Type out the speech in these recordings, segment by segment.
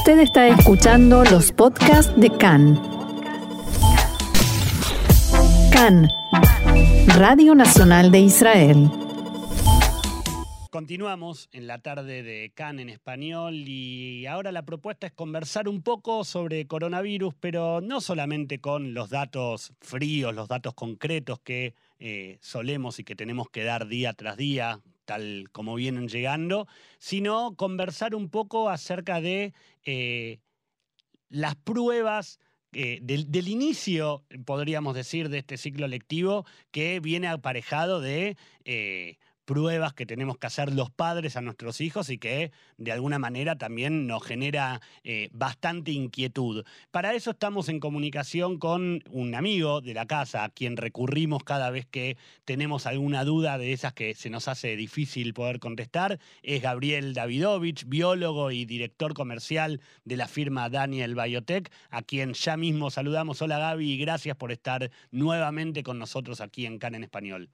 Usted está escuchando los podcasts de CAN. CAN, Radio Nacional de Israel. Continuamos en la tarde de CAN en español y ahora la propuesta es conversar un poco sobre coronavirus, pero no solamente con los datos fríos, los datos concretos que eh, solemos y que tenemos que dar día tras día, tal como vienen llegando, sino conversar un poco acerca de eh, las pruebas eh, del, inicio, podríamos decir, de este ciclo lectivo que viene aparejado de eh, pruebas que tenemos que hacer los padres a nuestros hijos y que de alguna manera también nos genera eh, bastante inquietud. Para eso estamos en comunicación con un amigo de la casa a quien recurrimos cada vez que tenemos alguna duda de esas que se nos hace difícil poder contestar. Es Gabriel Davidovich, biólogo y director comercial de la firma Daniel Biotech, a quien ya mismo saludamos. Hola Gaby y gracias por estar nuevamente con nosotros aquí en CAN en Español.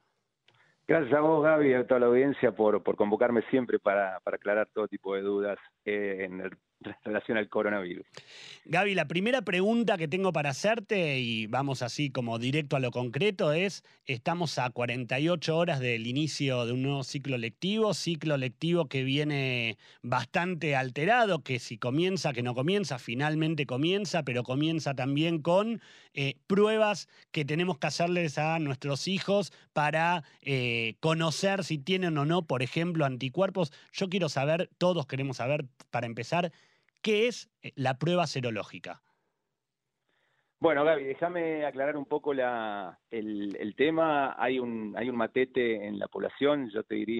Gracias a vos, Gaby, y a toda la audiencia por, por convocarme siempre para, para aclarar todo tipo de dudas eh, en el relación al coronavirus. Gaby, la primera pregunta que tengo para hacerte, y vamos así como directo a lo concreto, es, estamos a 48 horas del inicio de un nuevo ciclo lectivo, ciclo lectivo que viene bastante alterado, que si comienza, que no comienza, finalmente comienza, pero comienza también con eh, pruebas que tenemos que hacerles a nuestros hijos para eh, conocer si tienen o no, por ejemplo, anticuerpos. Yo quiero saber, todos queremos saber, para empezar, ¿Qué es eh, la prueba serológica? Bueno, Gaby, déjame aclarar un poco la, el, tema. Hay un, hay un matete en la población, yo te diría,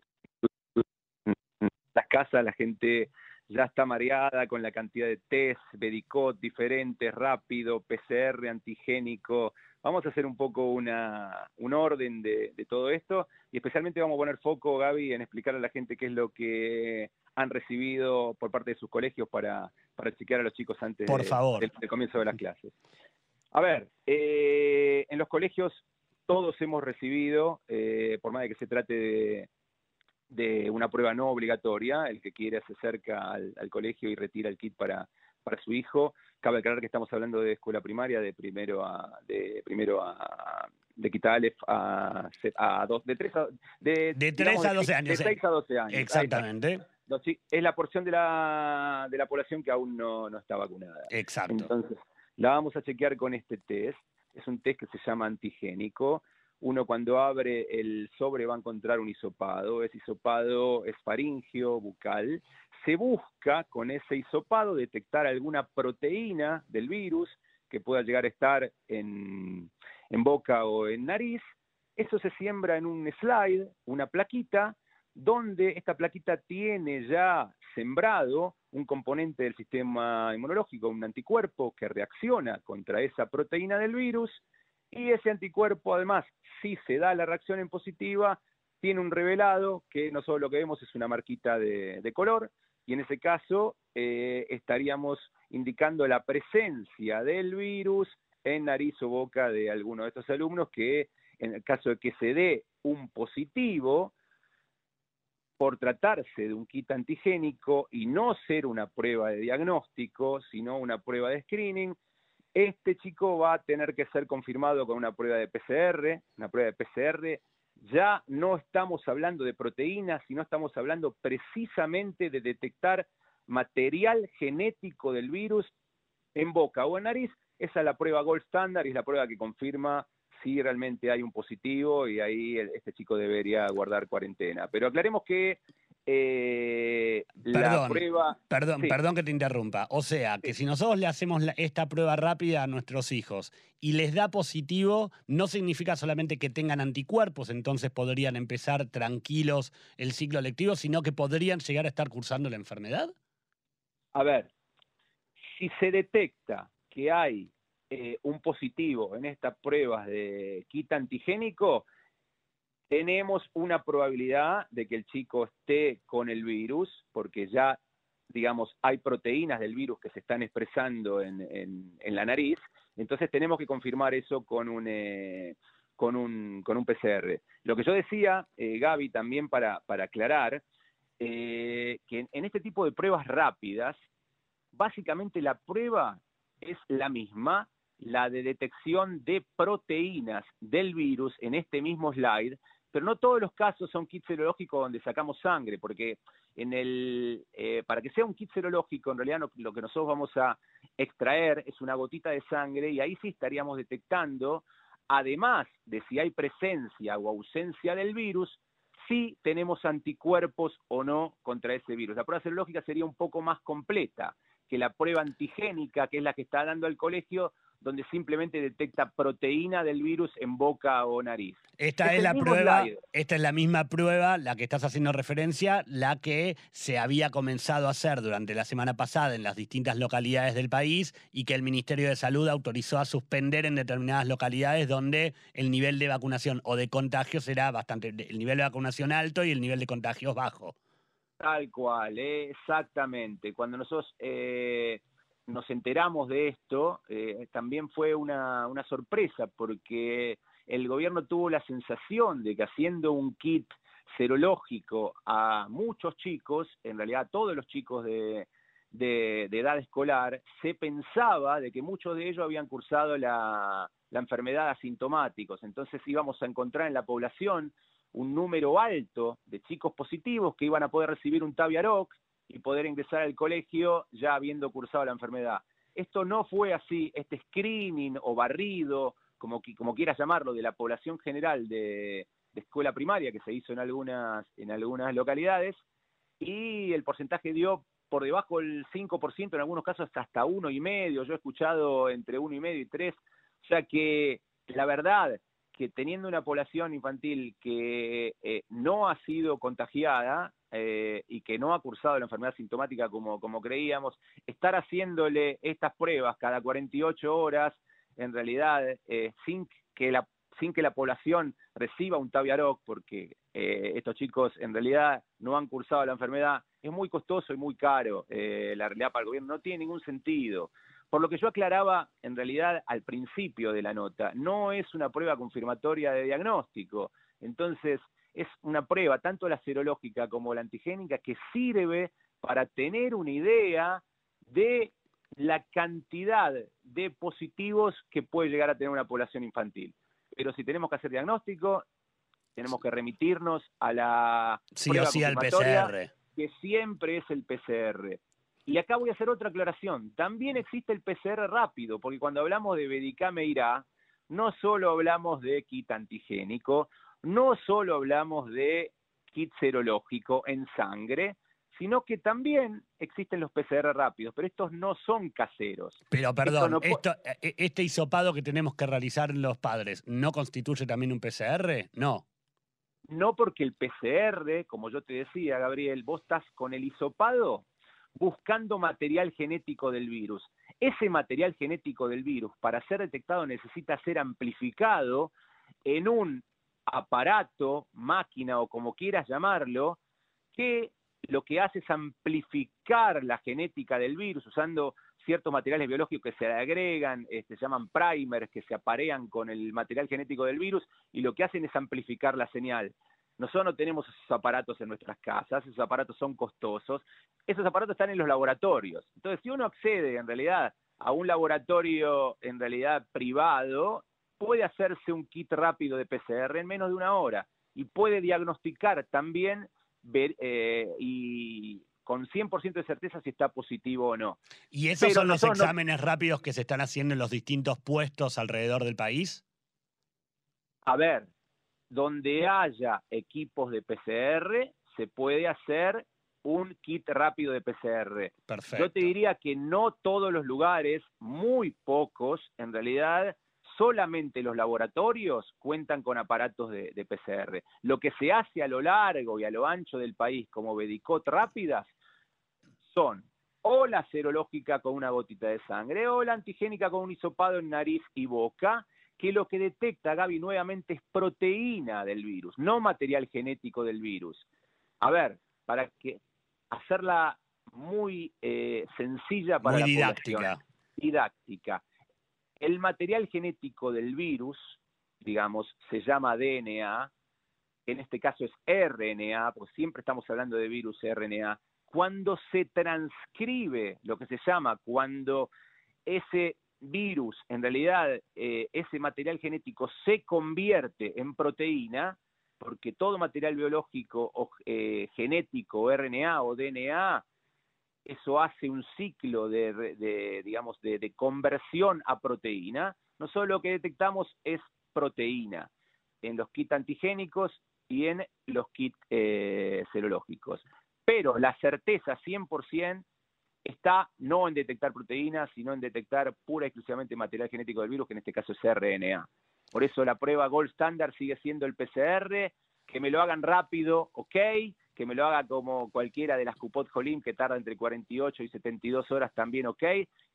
en las casas la gente ya está mareada con la cantidad de test, Bedicot diferentes, rápido, PCR, antigénico. Vamos a hacer un poco una, un orden de, de, todo esto y especialmente vamos a poner foco, Gaby, en explicar a la gente qué es lo que han recibido por parte de sus colegios para, para chequear a los chicos antes por favor. Del, comienzo de las clases. A ver, eh, en los colegios todos hemos recibido, eh, por más de que se trate de, de, una prueba no obligatoria, el que quiere se acerca al, al, colegio y retira el kit para, para su hijo. Cabe aclarar que estamos hablando de escuela primaria, de primero a, de primero a, de Quitalef a, a dos, de tres a, de, de digamos, a 12 años. De 6 a 12 años. Exactamente. No, sí, es la porción de la, de la población que aún no, no está vacunada. Exacto. Entonces, la vamos a chequear con este test. Es un test que se llama antigénico. Uno cuando abre el sobre va a encontrar un hisopado. Ese hisopado es faringio, bucal. Se busca con ese hisopado detectar alguna proteína del virus que pueda llegar a estar en, en boca o en nariz. Eso se siembra en un slide, una plaquita, donde esta plaquita tiene ya sembrado un componente del sistema inmunológico, un anticuerpo que reacciona contra esa proteína del virus, y ese anticuerpo además, si se da la reacción en positiva, tiene un revelado que no solo lo que vemos es una marquita de, de color, y en ese caso eh, estaríamos indicando la presencia del virus en nariz o boca de alguno de estos alumnos que en el caso de que se dé un positivo, por tratarse de un kit antigénico y no ser una prueba de diagnóstico, sino una prueba de screening, este chico va a tener que ser confirmado con una prueba de PCR, una prueba de PCR. Ya no estamos hablando de proteínas, sino estamos hablando precisamente de detectar material genético del virus en boca o en nariz. Esa es la prueba gold standard y es la prueba que confirma si realmente hay un positivo y ahí este chico debería guardar cuarentena. Pero aclaremos que eh, perdón, la prueba... Perdón, sí. perdón que te interrumpa. O sea, que si nosotros le hacemos la, esta prueba rápida a nuestros hijos y les da positivo, no significa solamente que tengan anticuerpos, entonces podrían empezar tranquilos el ciclo lectivo, sino que podrían llegar a estar cursando la enfermedad. A ver, si se detecta que hay eh, un positivo en estas pruebas de kit antigénico, tenemos una probabilidad de que el chico esté con el virus, porque ya, digamos, hay proteínas del virus que se están expresando en, la nariz, entonces tenemos que confirmar eso con un, eh, PCR. Lo que yo decía, eh, Gaby, también para, aclarar, eh, que en este tipo de pruebas rápidas, básicamente la prueba es la misma, la de detección de proteínas del virus en este mismo slide, pero no todos los casos son kits serológicos donde sacamos sangre, porque en el, eh, para que sea un kit serológico, en realidad lo que nosotros vamos a extraer es una gotita de sangre y ahí sí estaríamos detectando, además de si hay presencia o ausencia del virus, si tenemos anticuerpos o no contra ese virus. La prueba serológica sería un poco más completa que la prueba antigénica, que es la que está dando el colegio, donde simplemente detecta proteína del virus en boca o nariz. Esta es, la prueba, esta es la misma prueba, la que estás haciendo referencia, la que se había comenzado a hacer durante la semana pasada en las distintas localidades del país y que el Ministerio de Salud autorizó a suspender en determinadas localidades donde el nivel de vacunación o de contagios era bastante, el nivel de vacunación alto y el nivel de contagios bajo. Tal cual, exactamente. Cuando nosotros eh, nos enteramos de esto, eh, también fue una, sorpresa porque el gobierno tuvo la sensación de que haciendo un kit serológico a muchos chicos, en realidad a todos los chicos de, de, edad escolar, se pensaba de que muchos de ellos habían cursado la, la enfermedad asintomáticos. Entonces íbamos a encontrar en la población un número alto de chicos positivos que iban a poder recibir un Taviaroc y poder ingresar al colegio ya habiendo cursado la enfermedad. Esto no fue así, este screening o barrido, como, como quieras llamarlo, de la población general de, escuela primaria que se hizo en algunas, en algunas localidades, y el porcentaje dio por debajo del 5%, en algunos casos hasta uno y medio, yo he escuchado entre uno y medio y tres, o sea que la verdad que teniendo una población infantil que eh, no ha sido contagiada eh, y que no ha cursado la enfermedad sintomática como, como creíamos, estar haciéndole estas pruebas cada 48 horas, en realidad, eh, sin, que la, sin que la población reciba un Taviaroc, porque estos chicos en realidad no han cursado la enfermedad, es muy costoso y muy caro. la realidad para el gobierno no tiene ningún sentido. Por lo que yo aclaraba en realidad al principio de la nota, no es una prueba confirmatoria de diagnóstico. Entonces, es una prueba, tanto la serológica como la antigénica, que sirve para tener una idea de la cantidad de positivos que puede llegar a tener una población infantil. Pero si tenemos que hacer diagnóstico, tenemos que remitirnos a la sí o sí al PCR. que siempre es el PCR. Y acá voy a hacer otra aclaración. También existe el PCR rápido, porque cuando hablamos de Medicameira, no solo hablamos de kit antigénico, no solo hablamos de kit serológico en sangre, sino que también existen los PCR rápidos, pero estos no son caseros. Pero perdón, esto, e, ¿este hisopado que tenemos que realizar los padres no constituye también un PCR? No. No porque el PCR, como yo te decía, Gabriel, vos estás con el hisopado buscando material genético del virus. Ese material genético del virus, para ser detectado, necesita ser amplificado en un aparato, máquina o como quieras llamarlo, que lo que hace es amplificar la genética del virus usando ciertos materiales biológicos que se agregan, este, se llaman primers, que se aparean con el material genético del virus y lo que hacen es amplificar la señal. Nosotros no tenemos esos aparatos en nuestras casas, esos aparatos son costosos, esos aparatos están en los laboratorios. Entonces, si uno accede en realidad a un laboratorio en realidad privado, puede hacerse un kit rápido de PCR en menos de una hora y puede diagnosticar también ver, eh, y con 100% de certeza si está positivo o no. ¿Y esos son los exámenes rápidos que se están haciendo en los distintos puestos alrededor del país? A ver, donde haya equipos de PCR, se puede hacer un kit rápido de PCR. Perfecto. Yo te diría que no todos los lugares, muy pocos, en realidad solamente los laboratorios cuentan con aparatos de, PCR. Lo que se hace a lo largo y a lo ancho del país como Bedicot rápidas son o la serológica con una gotita de sangre o la antigénica con un hisopado en nariz y boca que lo que detecta Gaby nuevamente es proteína del virus, no material genético del virus. A ver, para que hacerla muy eh, sencilla para la didáctica. didáctica. El material genético del virus, digamos, se llama DNA, en este caso es RNA, porque siempre estamos hablando de virus RNA. cuando se transcribe, lo que se llama, cuando ese virus, en realidad eh, ese material genético se convierte en proteína, porque todo material biológico o eh, genético, RNA o DNA, eso hace un ciclo de, digamos, de, conversión a proteína. Nosotros lo que detectamos es proteína en los kits antigénicos y en los kits eh, serológicos. Pero la certeza 100% está no en detectar proteínas, sino en detectar pura y exclusivamente material genético del virus, que en este caso es RNA. Por eso la prueba gold standard sigue siendo el PCR, que me lo hagan rápido, ok, que me lo haga como cualquiera de las Cupot Jolim, que tarda entre 48 y 72 horas también, ok,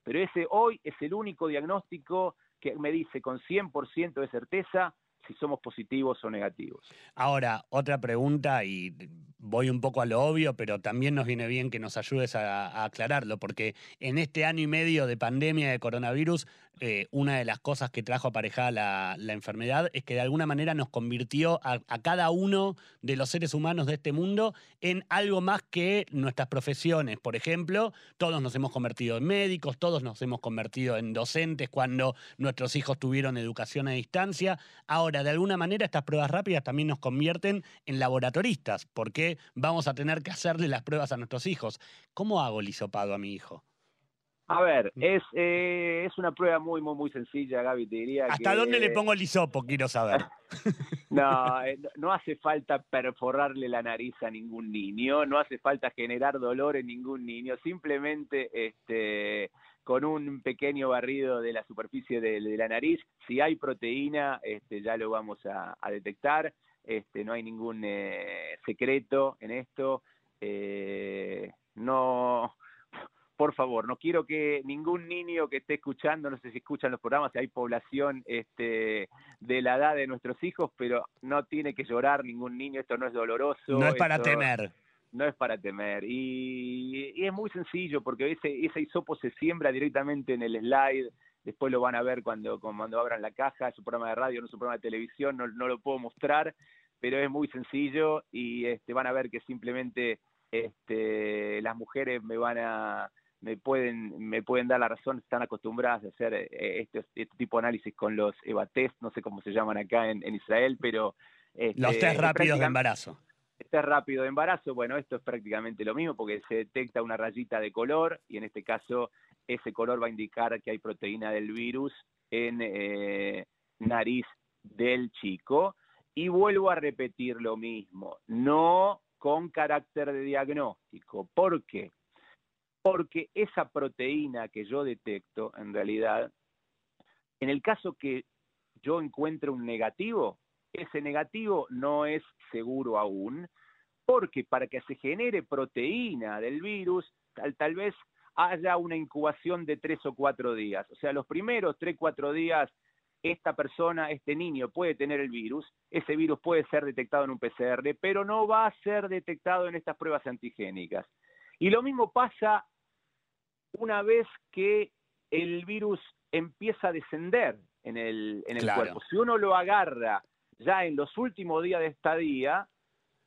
pero ese hoy es el único diagnóstico que me dice con 100% de certeza si somos positivos o negativos. Ahora, otra pregunta, y voy un poco a lo obvio, pero también nos viene bien que nos ayudes a, aclararlo, porque en este año y medio de pandemia de coronavirus, eh, una de las cosas que trajo aparejada la, enfermedad es que de alguna manera nos convirtió a, cada uno de los seres humanos de este mundo en algo más que nuestras profesiones. Por ejemplo, todos nos hemos convertido en médicos, todos nos hemos convertido en docentes cuando nuestros hijos tuvieron educación a distancia. Ahora, de alguna manera, estas pruebas rápidas también nos convierten en laboratoristas, porque vamos a tener que hacerle las pruebas a nuestros hijos. ¿Cómo hago el hisopado a mi hijo? A ver, mm. es, eh, es una prueba muy, muy, muy sencilla, Gaby, te diría. ¿Hasta dónde le pongo el hisopo? Quiero saber. Eh, no, no hace falta perforarle la nariz a ningún niño, no hace falta generar dolor en ningún niño, simplemente este, con un pequeño barrido de la superficie de, la nariz, si hay proteína, este, ya lo vamos a, detectar, este, no hay ningún eh, secreto en esto, no por favor, no quiero que ningún niño que esté escuchando, no sé si escuchan los programas, si hay población este, de la edad de nuestros hijos, pero no tiene que llorar ningún niño, esto no es doloroso. No es para temer. No es para temer. Y, es muy sencillo, porque ese, ese hisopo se siembra directamente en el slide, después lo van a ver cuando, cuando abran la caja, es un programa de radio, no es un programa de televisión, no, no lo puedo mostrar, pero es muy sencillo y este, van a ver que simplemente este, las mujeres me van a me pueden, me pueden dar la razón, están acostumbradas a hacer eh, este, este, tipo de análisis con los EVA test, no sé cómo se llaman acá en, Israel, pero... los test rápidos de embarazo. Test rápido de embarazo, bueno, esto es prácticamente lo mismo porque se detecta una rayita de color y en este caso ese color va a indicar que hay proteína del virus en eh, nariz del chico. Y vuelvo a repetir lo mismo, no con carácter de diagnóstico. ¿Por qué? porque esa proteína que yo detecto, en realidad, en el caso que yo encuentre un negativo, ese negativo no es seguro aún, porque para que se genere proteína del virus, tal, tal vez haya una incubación de tres o cuatro días. O sea, los primeros tres, cuatro días, esta persona, este niño puede tener el virus, ese virus puede ser detectado en un PCR, pero no va a ser detectado en estas pruebas antigénicas. Y lo mismo pasa una vez que el virus empieza a descender en el, en el cuerpo. Si uno lo agarra ya en los últimos días de estadía,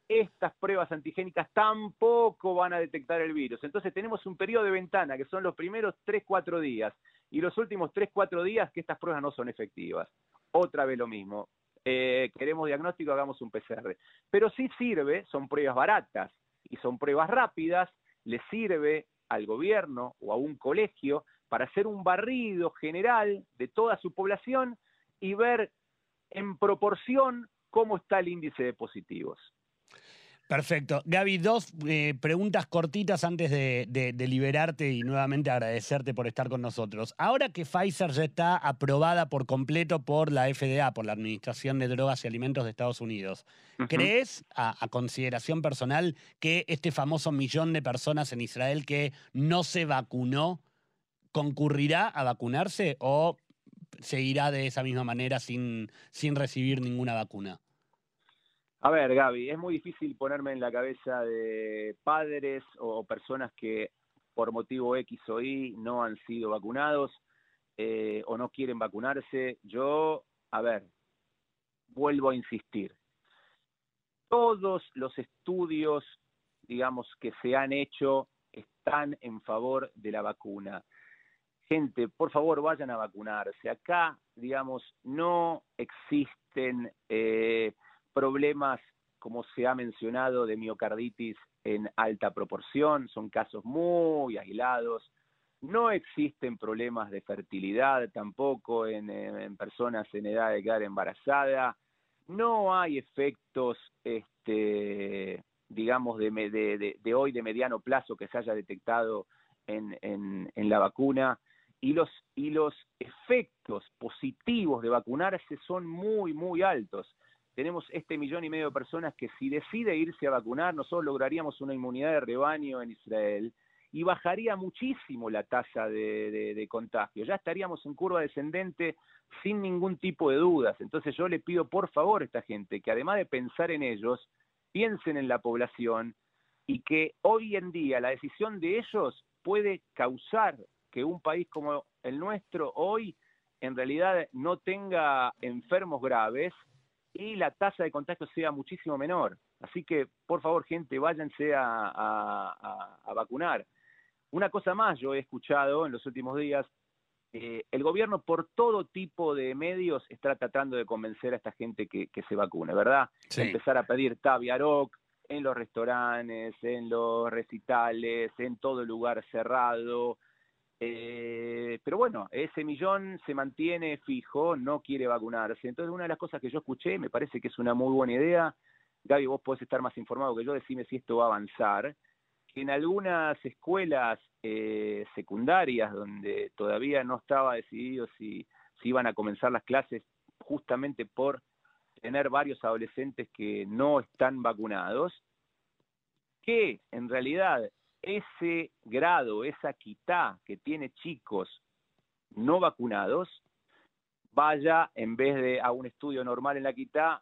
estas pruebas antigénicas tampoco van a detectar el virus. Entonces tenemos un periodo de ventana que son los primeros 3-4 días y los últimos 3-4 días que estas pruebas no son efectivas. Otra vez lo mismo. Eh, queremos diagnóstico, hagamos un PCR. Pero sí sirve, son pruebas baratas y son pruebas rápidas, le sirve al gobierno o a un colegio para hacer un barrido general de toda su población y ver en proporción cómo está el índice de positivos. Perfecto. Gaby, dos eh, preguntas cortitas antes de, liberarte y nuevamente agradecerte por estar con nosotros. Ahora que Pfizer ya está aprobada por completo por la FDA, por la Administración de Drogas y Alimentos de Estados Unidos, ¿crees, a, a, consideración personal, que este famoso millón de personas en Israel que no se vacunó concurrirá a vacunarse o seguirá de esa misma manera sin, sin recibir ninguna vacuna? A ver, Gaby, es muy difícil ponerme en la cabeza de padres o personas que por motivo X o Y no han sido vacunados eh, o no quieren vacunarse. Yo, a ver, vuelvo a insistir. Todos los estudios digamos, que se han hecho están en favor de la vacuna. Gente, por favor, vayan a vacunarse. Acá, digamos, no existen eh, problemas, como se ha mencionado, de miocarditis en alta proporción, son casos muy aislados. No existen problemas de fertilidad tampoco en, personas en edad de quedar embarazada. No hay efectos, este, digamos, de, hoy de mediano plazo que se haya detectado en, en, la vacuna. Y los, y los efectos positivos de vacunarse son muy, muy altos. Tenemos este millón y medio de personas que si decide irse a vacunar, nosotros lograríamos una inmunidad de rebaño en Israel y bajaría muchísimo la tasa de, contagio. Ya estaríamos en curva descendente sin ningún tipo de dudas. Entonces yo le pido por favor a esta gente que además de pensar en ellos, piensen en la población y que hoy en día la decisión de ellos puede causar que un país como el nuestro hoy en realidad no tenga enfermos graves y la tasa de contagio sea muchísimo menor. Así que, por favor, gente, váyanse a vacunar. Una cosa más yo he escuchado en los últimos días, eh, el gobierno por todo tipo de medios está tratando de convencer a esta gente que, se vacune, ¿verdad? Empezar a pedir tabiaroc en los restaurantes, en los recitales, en todo lugar cerrado. Eh, pero bueno, ese millón se mantiene fijo, no quiere vacunarse. Entonces, una de las cosas que yo escuché, me parece que es una muy buena idea. Gaby, vos podés estar más informado que yo, decime si esto va a avanzar en algunas escuelas eh, secundarias donde todavía no estaba decidido si, si iban a comenzar las clases justamente por tener varios adolescentes que no están vacunados, que en realidad ese grado, esa quitá que tiene chicos no vacunados, vaya en vez de a un estudio normal en la quitá,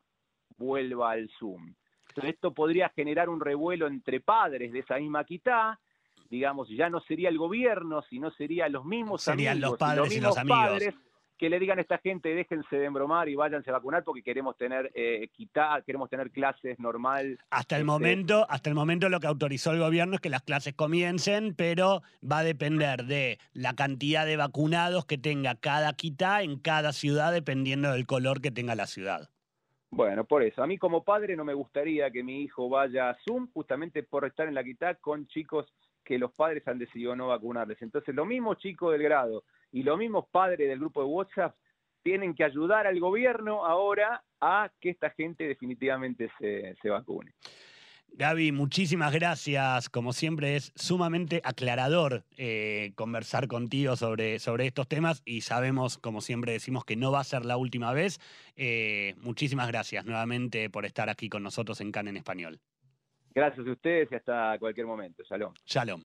vuelva al Zoom esto podría generar un revuelo entre padres de esa misma quitá, digamos, ya no sería el gobierno, sino serían los mismos Serían los padres y los, amigos. Padres que le digan a esta gente, déjense de embromar y váyanse a vacunar porque queremos tener eh, queremos tener clases normal. Hasta el este momento, hasta el momento lo que autorizó el gobierno es que las clases comiencen, pero va a depender de la cantidad de vacunados que tenga cada quitá en cada ciudad, dependiendo del color que tenga la ciudad. Bueno, por eso. A mí como padre no me gustaría que mi hijo vaya a Zoom justamente por estar en la quitá con chicos que los padres han decidido no vacunarles. Entonces, los mismos chicos del grado y los mismos padres del grupo de WhatsApp tienen que ayudar al gobierno ahora a que esta gente definitivamente se, se vacune. Gaby, muchísimas gracias. Como siempre es sumamente aclarador eh, conversar contigo sobre, sobre, estos temas y sabemos, como siempre decimos, que no va a ser la última vez. Eh, muchísimas gracias nuevamente por estar aquí con nosotros en CAN en Español. Gracias a ustedes y hasta cualquier momento. Shalom. Shalom.